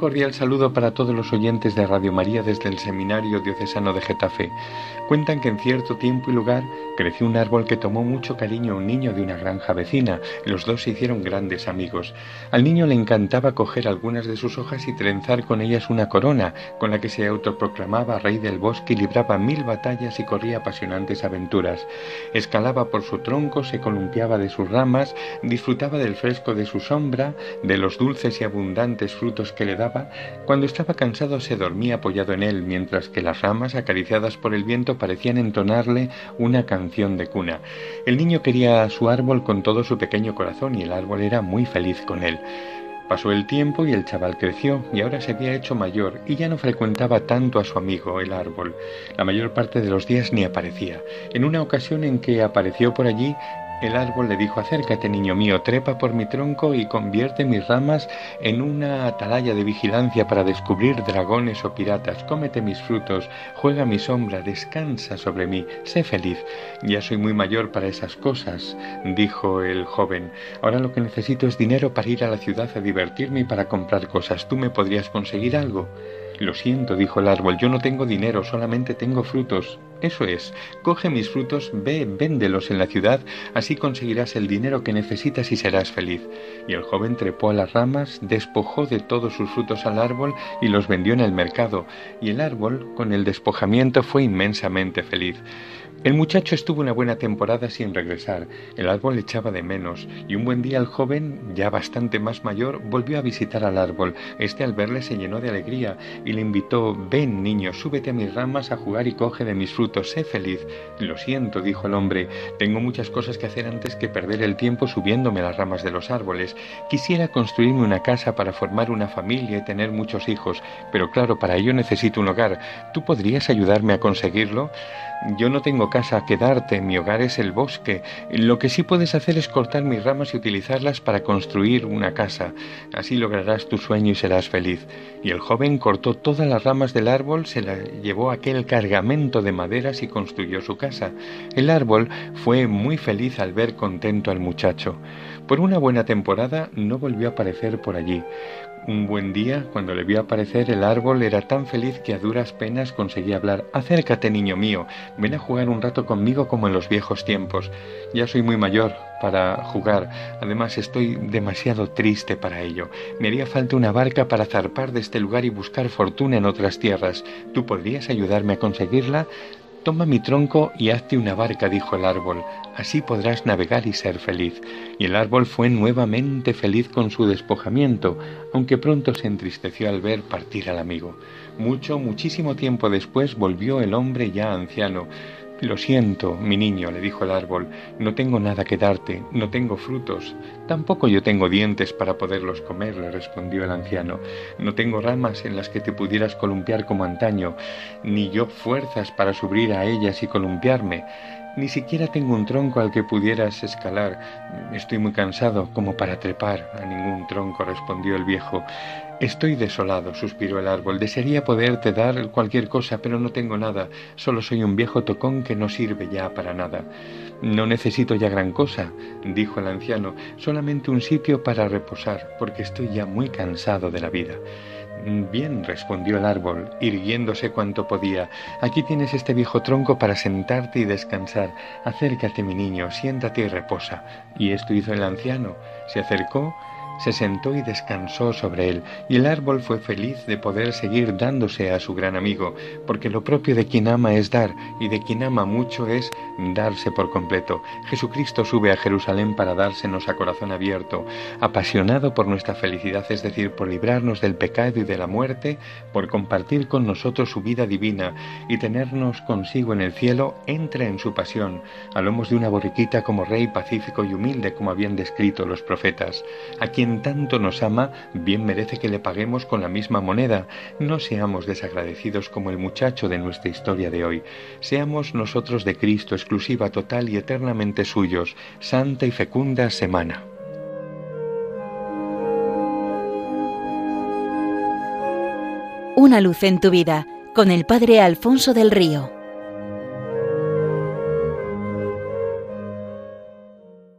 Cordial saludo para todos los oyentes de Radio María desde el Seminario Diocesano de Getafe. Cuentan que en cierto tiempo y lugar creció un árbol que tomó mucho cariño a un niño de una granja vecina. Los dos se hicieron grandes amigos. Al niño le encantaba coger algunas de sus hojas y trenzar con ellas una corona, con la que se autoproclamaba rey del bosque y libraba mil batallas y corría apasionantes aventuras. Escalaba por su tronco, se columpiaba de sus ramas, disfrutaba del fresco de su sombra, de los dulces y abundantes frutos que le daba, cuando estaba cansado se dormía apoyado en él, mientras que las ramas, acariciadas por el viento, parecían entonarle una canción de cuna. El niño quería a su árbol con todo su pequeño corazón y el árbol era muy feliz con él. Pasó el tiempo y el chaval creció y ahora se había hecho mayor y ya no frecuentaba tanto a su amigo el árbol. La mayor parte de los días ni aparecía. En una ocasión en que apareció por allí, el árbol le dijo, acércate, niño mío, trepa por mi tronco y convierte mis ramas en una atalaya de vigilancia para descubrir dragones o piratas. Cómete mis frutos, juega mi sombra, descansa sobre mí, sé feliz. Ya soy muy mayor para esas cosas, dijo el joven. Ahora lo que necesito es dinero para ir a la ciudad a divertirme para comprar cosas. ¿Tú me podrías conseguir algo? Lo siento, dijo el árbol, yo no tengo dinero, solamente tengo frutos. Eso es, coge mis frutos, ve, véndelos en la ciudad, así conseguirás el dinero que necesitas y serás feliz. Y el joven trepó a las ramas, despojó de todos sus frutos al árbol y los vendió en el mercado, y el árbol, con el despojamiento, fue inmensamente feliz. El muchacho estuvo una buena temporada sin regresar. El árbol echaba de menos, y un buen día el joven, ya bastante más mayor, volvió a visitar al árbol. Este al verle se llenó de alegría y le invitó Ven, niño, súbete a mis ramas a jugar y coge de mis frutos, sé feliz. Lo siento, dijo el hombre, tengo muchas cosas que hacer antes que perder el tiempo subiéndome a las ramas de los árboles. Quisiera construirme una casa para formar una familia y tener muchos hijos, pero claro, para ello necesito un hogar. ¿Tú podrías ayudarme a conseguirlo? Yo no tengo casa que darte, mi hogar es el bosque. Lo que sí puedes hacer es cortar mis ramas y utilizarlas para construir una casa. Así lograrás tu sueño y serás feliz. Y el joven cortó todas las ramas del árbol, se la llevó aquel cargamento de y construyó su casa. El árbol fue muy feliz al ver contento al muchacho. Por una buena temporada no volvió a aparecer por allí. Un buen día, cuando le vio aparecer, el árbol era tan feliz que a duras penas conseguía hablar. Acércate, niño mío, ven a jugar un rato conmigo como en los viejos tiempos. Ya soy muy mayor para jugar, además estoy demasiado triste para ello. Me haría falta una barca para zarpar de este lugar y buscar fortuna en otras tierras. ¿Tú podrías ayudarme a conseguirla? Toma mi tronco y hazte una barca, dijo el árbol, así podrás navegar y ser feliz. Y el árbol fue nuevamente feliz con su despojamiento, aunque pronto se entristeció al ver partir al amigo. Mucho, muchísimo tiempo después volvió el hombre ya anciano, lo siento, mi niño, le dijo el árbol, no tengo nada que darte, no tengo frutos, tampoco yo tengo dientes para poderlos comer, le respondió el anciano, no tengo ramas en las que te pudieras columpiar como antaño, ni yo fuerzas para subir a ellas y columpiarme, ni siquiera tengo un tronco al que pudieras escalar. Estoy muy cansado como para trepar a ningún tronco, respondió el viejo. Estoy desolado, suspiró el árbol. Desearía poderte dar cualquier cosa, pero no tengo nada. Solo soy un viejo tocón que no sirve ya para nada. No necesito ya gran cosa, dijo el anciano, solamente un sitio para reposar, porque estoy ya muy cansado de la vida. Bien, respondió el árbol, irguiéndose cuanto podía. Aquí tienes este viejo tronco para sentarte y descansar. Acércate, mi niño, siéntate y reposa. Y esto hizo el anciano. Se acercó se sentó y descansó sobre él, y el árbol fue feliz de poder seguir dándose a su gran amigo, porque lo propio de quien ama es dar, y de quien ama mucho es darse por completo. Jesucristo sube a Jerusalén para dársenos a corazón abierto, apasionado por nuestra felicidad, es decir, por librarnos del pecado y de la muerte, por compartir con nosotros su vida divina y tenernos consigo en el cielo, entra en su pasión, a lomos de una borriquita como rey pacífico y humilde como habían descrito los profetas, a tanto nos ama, bien merece que le paguemos con la misma moneda. No seamos desagradecidos como el muchacho de nuestra historia de hoy. Seamos nosotros de Cristo, exclusiva, total y eternamente suyos. Santa y fecunda semana. Una luz en tu vida con el Padre Alfonso del Río.